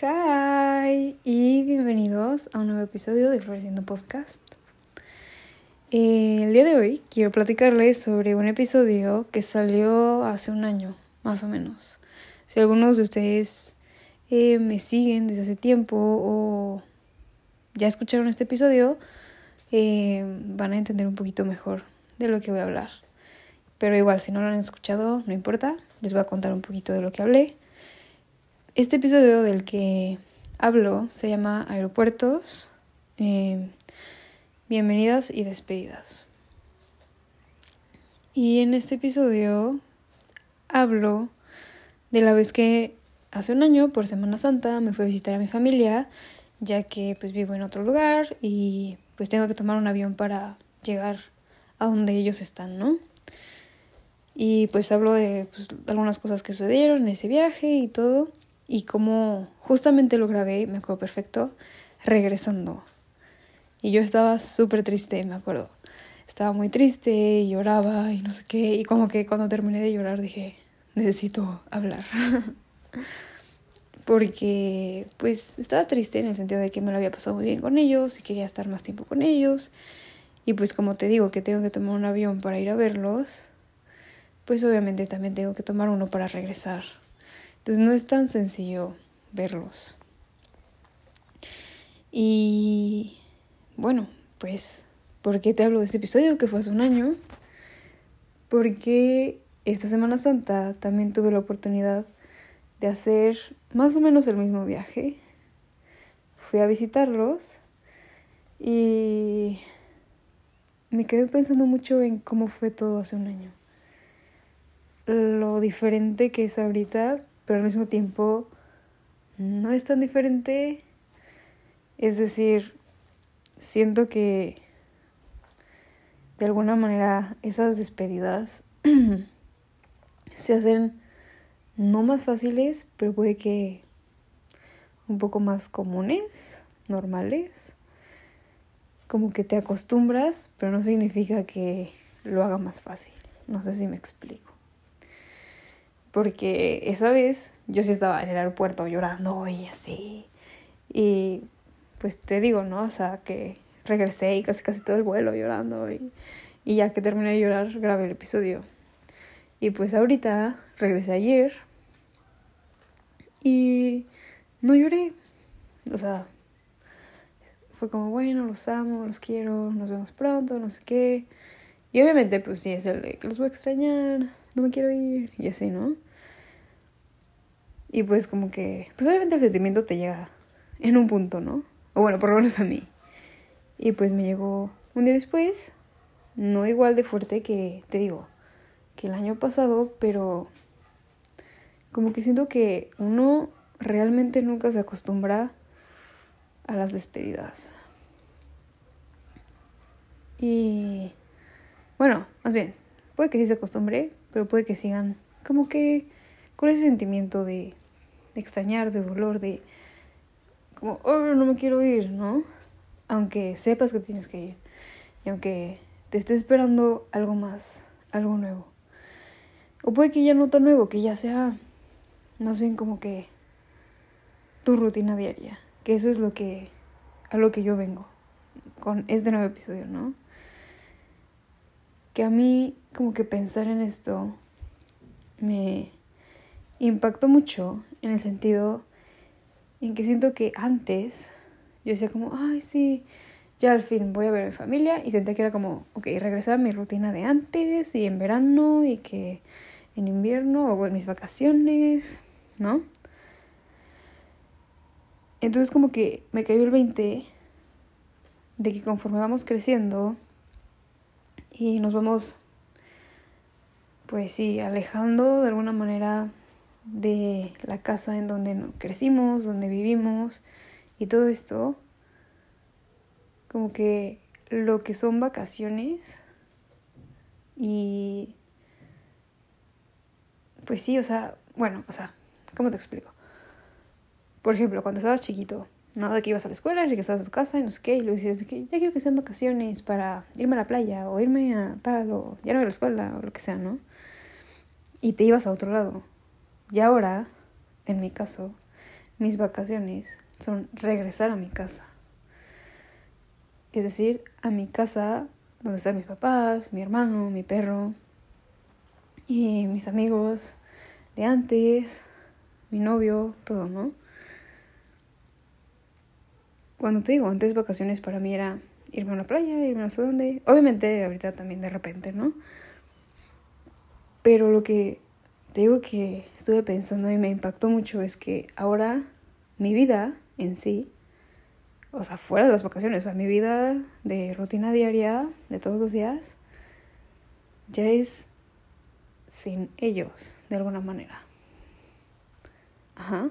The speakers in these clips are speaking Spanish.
Hi y bienvenidos a un nuevo episodio de Floreciendo Podcast. El día de hoy quiero platicarles sobre un episodio que salió hace un año, más o menos. Si algunos de ustedes eh, me siguen desde hace tiempo o ya escucharon este episodio, eh, van a entender un poquito mejor de lo que voy a hablar. Pero igual, si no lo han escuchado, no importa, les voy a contar un poquito de lo que hablé. Este episodio del que hablo se llama Aeropuertos, eh, Bienvenidas y Despedidas. Y en este episodio hablo de la vez que hace un año, por Semana Santa, me fui a visitar a mi familia, ya que pues vivo en otro lugar y pues tengo que tomar un avión para llegar a donde ellos están, ¿no? Y pues hablo de pues, algunas cosas que sucedieron en ese viaje y todo y como justamente lo grabé, me acuerdo perfecto, regresando. Y yo estaba súper triste, me acuerdo. Estaba muy triste y lloraba y no sé qué. Y como que cuando terminé de llorar dije, necesito hablar. Porque pues estaba triste en el sentido de que me lo había pasado muy bien con ellos y quería estar más tiempo con ellos. Y pues como te digo que tengo que tomar un avión para ir a verlos, pues obviamente también tengo que tomar uno para regresar. Entonces no es tan sencillo verlos. Y bueno, pues, ¿por qué te hablo de este episodio que fue hace un año? Porque esta Semana Santa también tuve la oportunidad de hacer más o menos el mismo viaje. Fui a visitarlos y me quedé pensando mucho en cómo fue todo hace un año. Lo diferente que es ahorita pero al mismo tiempo no es tan diferente. Es decir, siento que de alguna manera esas despedidas se hacen no más fáciles, pero puede que un poco más comunes, normales. Como que te acostumbras, pero no significa que lo haga más fácil. No sé si me explico. Porque esa vez yo sí estaba en el aeropuerto llorando y así. Y pues te digo, ¿no? O sea, que regresé y casi casi todo el vuelo llorando. Y, ya que terminé de llorar, grabé el episodio. Y pues ahorita regresé ayer. Y no lloré. O sea, fue como, bueno, los amo, los quiero, nos vemos pronto, no sé qué. Y obviamente, pues sí, es el de que los voy a extrañar, no me quiero ir y así, ¿no? Y pues como que, pues obviamente el sentimiento te llega en un punto, ¿no? O bueno, por lo menos a mí. Y pues me llegó un día después, no igual de fuerte que, te digo, que el año pasado, pero como que siento que uno realmente nunca se acostumbra a las despedidas. Y bueno, más bien, puede que sí se acostumbre, pero puede que sigan como que con ese sentimiento de, extrañar, de dolor, de como, oh, no me quiero ir, ¿no? Aunque sepas que tienes que ir y aunque te esté esperando algo más, algo nuevo. O puede que ya no tan nuevo, que ya sea más bien como que tu rutina diaria, que eso es lo que a lo que yo vengo con este nuevo episodio, ¿no? Que a mí como que pensar en esto me impactó mucho en el sentido en que siento que antes yo decía como, ay, sí, ya al fin voy a ver a mi familia y sentía que era como, ok, regresar a mi rutina de antes y en verano y que en invierno o en mis vacaciones, ¿no? Entonces como que me cayó el 20 de que conforme vamos creciendo, y nos vamos, pues sí, alejando de alguna manera de la casa en donde crecimos, donde vivimos y todo esto, como que lo que son vacaciones y pues sí, o sea, bueno, o sea, ¿cómo te explico? Por ejemplo, cuando estabas chiquito, ¿no? De que ibas a la escuela, regresabas a tu casa y no sé qué, y luego decías de que ya quiero que sean vacaciones para irme a la playa o irme a tal o ya no a la escuela o lo que sea, ¿no? Y te ibas a otro lado. Y ahora, en mi caso, mis vacaciones son regresar a mi casa. Es decir, a mi casa donde están mis papás, mi hermano, mi perro y mis amigos de antes, mi novio, todo, ¿no? Cuando te digo antes vacaciones para mí era irme a una playa, irme a no sé. Obviamente ahorita también de repente, ¿no? Pero lo que te digo que estuve pensando y me impactó mucho es que ahora mi vida en sí, o sea, fuera de las vacaciones, o sea, mi vida de rutina diaria, de todos los días, ya es sin ellos, de alguna manera. Ajá.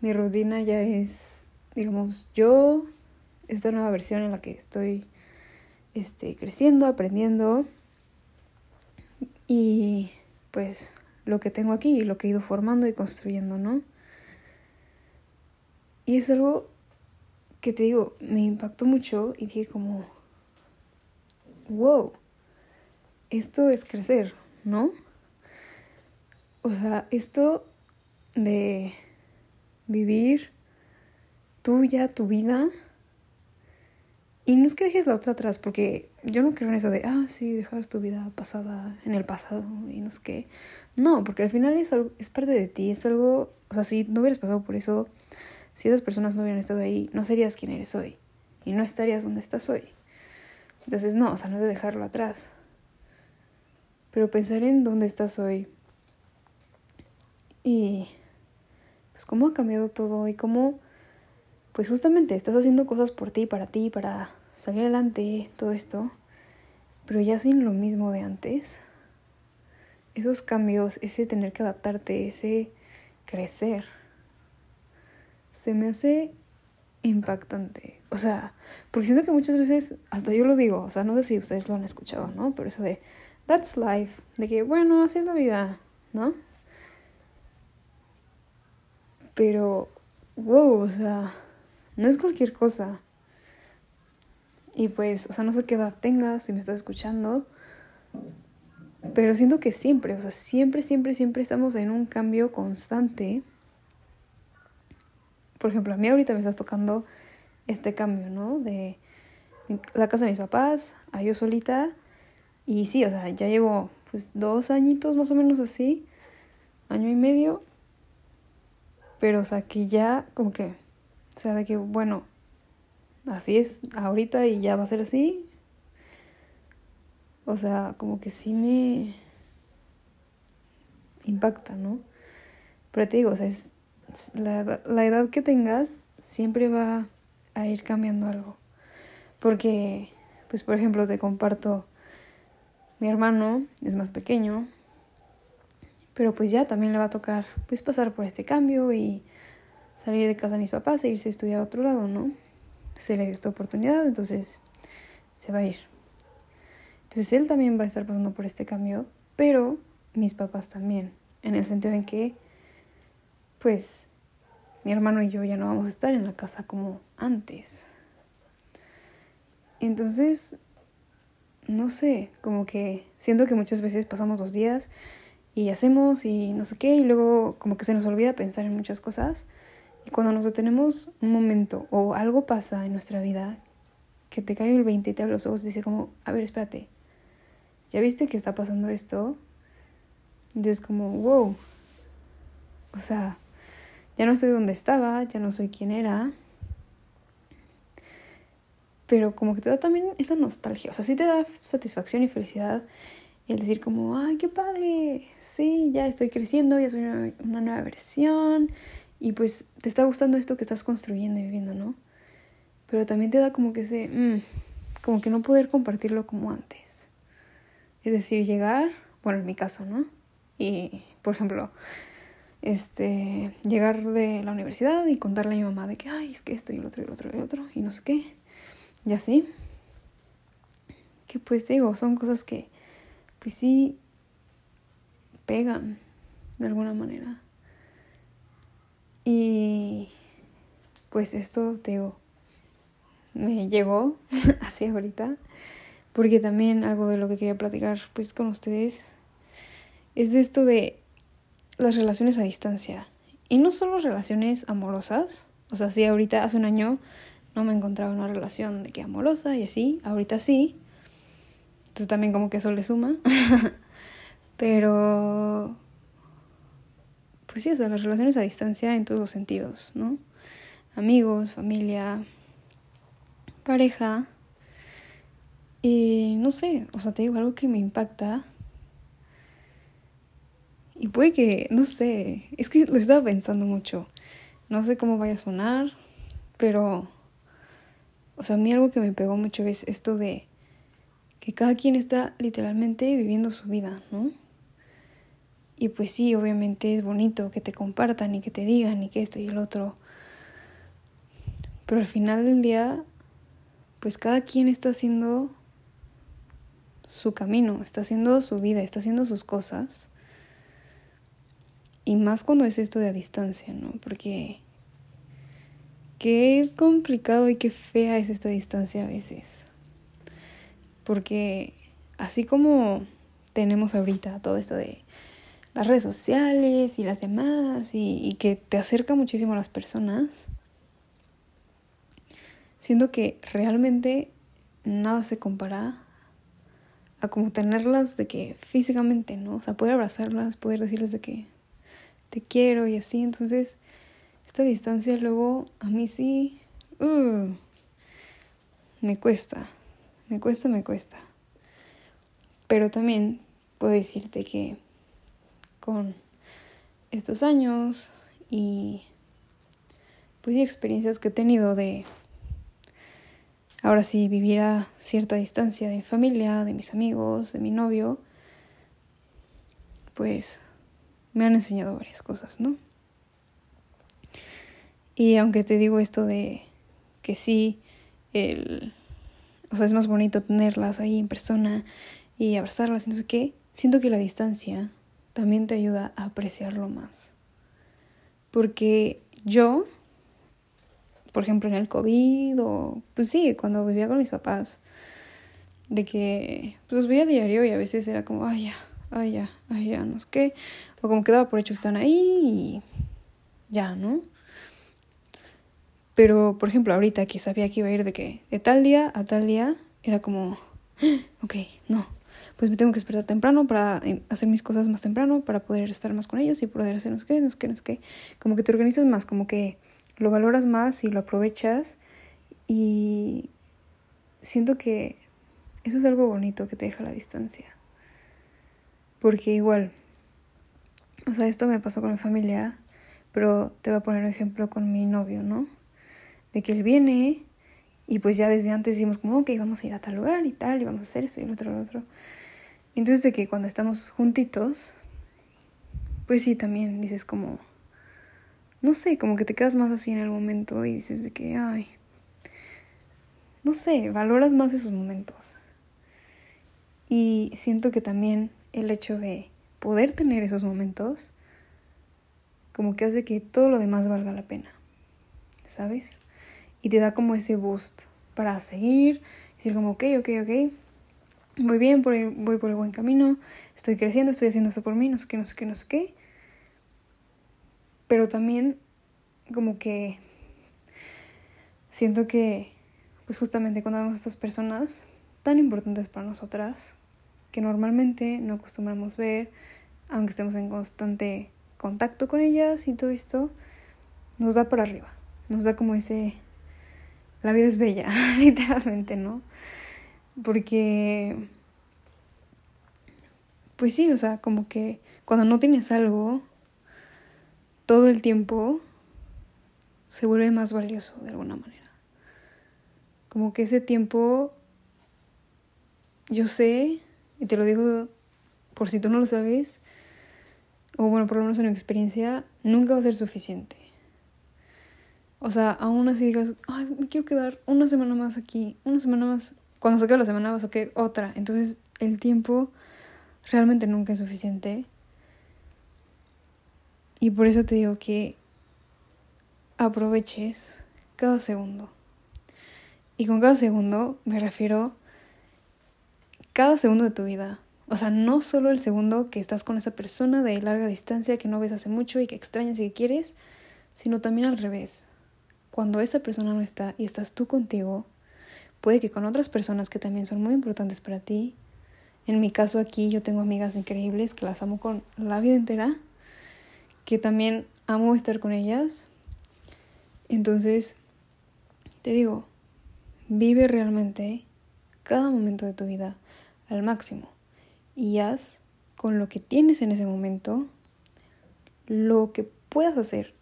Mi rutina ya es, digamos, yo, esta nueva versión en la que estoy este, creciendo, aprendiendo y pues lo que tengo aquí, lo que he ido formando y construyendo, ¿no? Y es algo que te digo, me impactó mucho y dije como, wow, esto es crecer, ¿no? O sea, esto de vivir tuya, tu vida. Y no es que dejes la otra atrás, porque yo no creo en eso de, ah, sí, dejar tu vida pasada en el pasado y no es que. No, porque al final es, algo, es parte de ti, es algo. O sea, si no hubieras pasado por eso, si esas personas no hubieran estado ahí, no serías quien eres hoy. Y no estarías donde estás hoy. Entonces, no, o sea, no es de dejarlo atrás. Pero pensar en dónde estás hoy. Y pues cómo ha cambiado todo y cómo, pues justamente estás haciendo cosas por ti, para ti, para salir adelante, todo esto. Pero ya sin lo mismo de antes. Esos cambios, ese tener que adaptarte, ese crecer se me hace impactante. O sea, porque siento que muchas veces, hasta yo lo digo, o sea, no sé si ustedes lo han escuchado, ¿no? Pero eso de, that's life, de que, bueno, así es la vida, ¿no? Pero, wow, o sea, no es cualquier cosa. Y pues, o sea, no sé qué edad tengas, si me estás escuchando, pero siento que siempre, o sea, siempre, siempre, siempre estamos en un cambio constante por ejemplo, a mí ahorita me estás tocando este cambio, ¿no? De la casa de mis papás a yo solita. Y sí, o sea, ya llevo pues dos añitos más o menos así, año y medio. Pero, o sea, que ya como que, o sea, de que, bueno, así es ahorita y ya va a ser así. O sea, como que sí me impacta, ¿no? Pero te digo, o sea, es la, la edad que tengas siempre va a ir cambiando algo. Porque, pues por ejemplo, te comparto, mi hermano es más pequeño, pero pues ya también le va a tocar pues pasar por este cambio y salir de casa de mis papás e irse a estudiar a otro lado, ¿no? Se le dio esta oportunidad, entonces se va a ir. Entonces él también va a estar pasando por este cambio, pero mis papás también, en el sentido en que pues mi hermano y yo ya no vamos a estar en la casa como antes. Entonces, no sé, como que siento que muchas veces pasamos dos días y hacemos y no sé qué, y luego como que se nos olvida pensar en muchas cosas. Y cuando nos detenemos un momento o algo pasa en nuestra vida, que te cae el 20 y te abre los ojos y dice como, a ver, espérate, ¿ya viste que está pasando esto? Y es como, wow, o sea, ya no soy donde estaba, ya no soy quien era. Pero como que te da también esa nostalgia. O sea, sí te da satisfacción y felicidad el decir como, ay, qué padre, sí, ya estoy creciendo, ya soy una, nueva versión. Y pues te está gustando esto que estás construyendo y viviendo, ¿no? Pero también te da como que ese, mm, como que no poder compartirlo como antes. Es decir, llegar, bueno, en mi caso, ¿no? Y, por ejemplo, este, llegar de la universidad y contarle a mi mamá de que, ay, es que esto y el otro y el otro y el otro y no sé qué. Y así. Que pues digo, son cosas que pues sí pegan de alguna manera. Y pues esto, te me llegó así ahorita. Porque también algo de lo que quería platicar pues con ustedes es de esto de las relaciones a distancia Y no solo relaciones amorosas, o sea, sí, ahorita hace un año no me encontraba en una relación de que amorosa y así, ahorita sí. Entonces también como que eso le suma. Pero, pues sí, o sea, las relaciones a distancia en todos los sentidos, ¿no? Amigos, familia, pareja. Y no sé, o sea, te digo algo que me impacta. Y puede que, no sé, es que lo estaba pensando mucho. No sé cómo vaya a sonar, pero, o sea, a mí algo que me pegó mucho es esto de que cada quien está literalmente viviendo su vida, ¿no? Y pues sí, obviamente es bonito que te compartan y que te digan y que esto y el otro. Pero al final del día, pues cada quien está haciendo su camino, está haciendo su vida, está haciendo sus cosas. Y más cuando es esto de a distancia, ¿no? Porque qué complicado y qué fea es esta distancia a veces. Porque así como tenemos ahorita todo esto de las redes sociales y las llamadas y, que te acerca muchísimo a las personas, siento que realmente nada se compara a como tenerlas de que físicamente, ¿no? O sea, poder abrazarlas, poder decirles de que te quiero y así. Entonces, esta distancia luego a mí sí uh, me cuesta, me cuesta, me cuesta. Pero también puedo decirte que con estos años y pues experiencias que he tenido de ahora sí vivir a cierta distancia de mi familia, de mis amigos, de mi novio, pues me han enseñado varias cosas, ¿no? Y aunque te digo esto de que sí, el, o sea, es más bonito tenerlas ahí en persona y abrazarlas y no sé qué, siento que la distancia también te ayuda a apreciarlo más. Porque yo, por ejemplo, en el COVID o, pues sí, cuando vivía con mis papás, de que pues, los veía diario y a veces era como, ay, ya, ay, ya, ay, ya, no sé qué. O como que daba por hecho que están ahí y ya, ¿no? Pero, por ejemplo, ahorita que sabía que iba a ir de que de tal día a tal día, era como, ok, no, pues me tengo que despertar temprano para eh, hacer mis cosas más temprano, para poder estar más con ellos y poder hacer no sé qué, no sé qué, no sé qué. Como que te organizas más, como que lo valoras más y lo aprovechas y siento que eso es algo bonito que te deja la distancia. Porque igual, o sea, esto me pasó con mi familia, pero te voy a poner un ejemplo con mi novio, ¿no? De que él viene y pues ya desde antes decimos como, ok, vamos a ir a tal lugar y tal, y vamos a hacer esto y el otro, el otro. Entonces de que cuando estamos juntitos, pues sí, también dices como, no sé, como que te quedas más así en el momento y dices de que, ay, no sé, valoras más esos momentos. Y siento que también el hecho de poder tener esos momentos, como que hace que todo lo demás valga la pena, ¿sabes? Y te da como ese boost para seguir, decir como, ok, ok, ok, voy bien, por voy por el buen camino, estoy creciendo, estoy haciendo esto por mí, no sé qué, no sé qué, no sé qué. Pero también como que siento que, pues justamente cuando vemos a estas personas tan importantes para nosotras, que normalmente no acostumbramos ver, aunque estemos en constante contacto con ellas y todo esto, nos da para arriba, nos da como ese, la vida es bella, literalmente, ¿no? Porque, pues sí, o sea, como que cuando no tienes algo, todo el tiempo se vuelve más valioso de alguna manera. Como que ese tiempo, yo sé y te lo digo por si tú no lo sabes, o bueno, por lo menos en mi experiencia, nunca va a ser suficiente. O sea, aún así digas, ay, me quiero quedar una semana más aquí, una semana más. Cuando se acabe la semana vas a querer otra. Entonces, el tiempo realmente nunca es suficiente. Y por eso te digo que aproveches cada segundo. Y con cada segundo me refiero cada segundo de tu vida. O sea, no solo el segundo que estás con esa persona de larga distancia que no ves hace mucho y que extrañas y que quieres, sino también al revés. Cuando esa persona no está y estás tú contigo, puede que con otras personas que también son muy importantes para ti. En mi caso aquí yo tengo amigas increíbles que las amo con la vida entera, que también amo estar con ellas. Entonces, te digo, vive realmente cada momento de tu vida al máximo y haz con lo que tienes en ese momento lo que puedas hacer.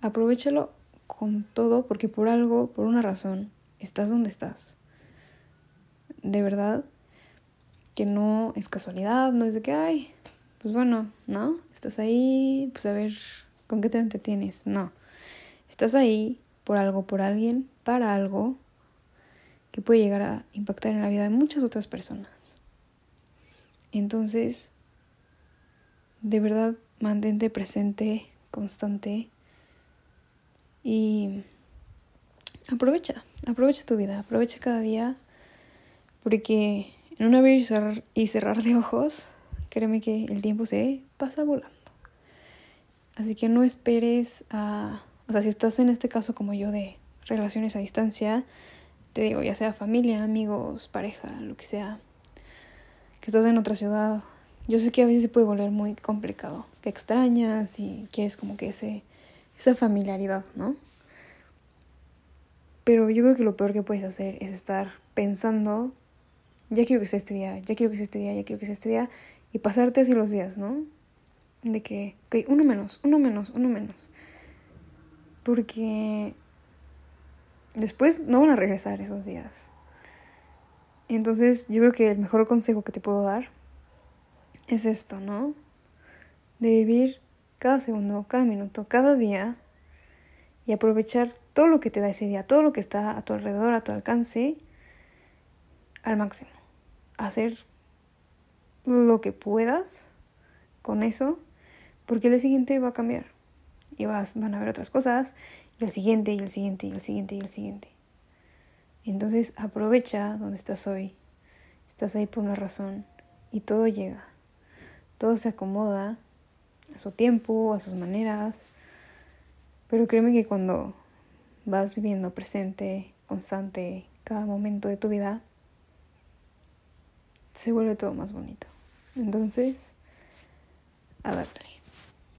Aprovechalo con todo porque por algo, por una razón, estás donde estás. De verdad que no es casualidad, no es de que, ay, pues bueno, ¿no? Estás ahí, pues a ver con qué te entretienes. No. Estás ahí por algo, por alguien, para algo que puede llegar a impactar en la vida de muchas otras personas. Entonces, de verdad, mantente presente, constante y aprovecha, aprovecha tu vida, aprovecha cada día porque en un abrir y cerrar, de ojos, créeme que el tiempo se pasa volando. Así que no esperes a, o sea, si estás en este caso como yo de relaciones a distancia, te digo, ya sea familia, amigos, pareja, lo que sea, que estás en otra ciudad. Yo sé que a veces se puede volver muy complicado, que extrañas y quieres como que ese, esa familiaridad, ¿no? Pero yo creo que lo peor que puedes hacer es estar pensando, ya quiero que sea este día, ya quiero que sea este día, ya quiero que sea este día, y pasarte así los días, ¿no? De que, ok, uno menos, uno menos, uno menos. Porque después no van a regresar esos días. Entonces yo creo que el mejor consejo que te puedo dar es esto, ¿no? De vivir cada segundo, cada minuto, cada día y aprovechar todo lo que te da ese día, todo lo que está a tu alrededor, a tu alcance, al máximo. Hacer lo que puedas con eso, porque el siguiente va a cambiar. Y vas, van a haber otras cosas, y el siguiente, y el siguiente, y el siguiente, y el siguiente. Entonces aprovecha donde estás hoy. Estás ahí por una razón y todo llega. Todo se acomoda a su tiempo, a sus maneras. Pero créeme que cuando vas viviendo presente, constante, cada momento de tu vida, se vuelve todo más bonito. Entonces, a darle.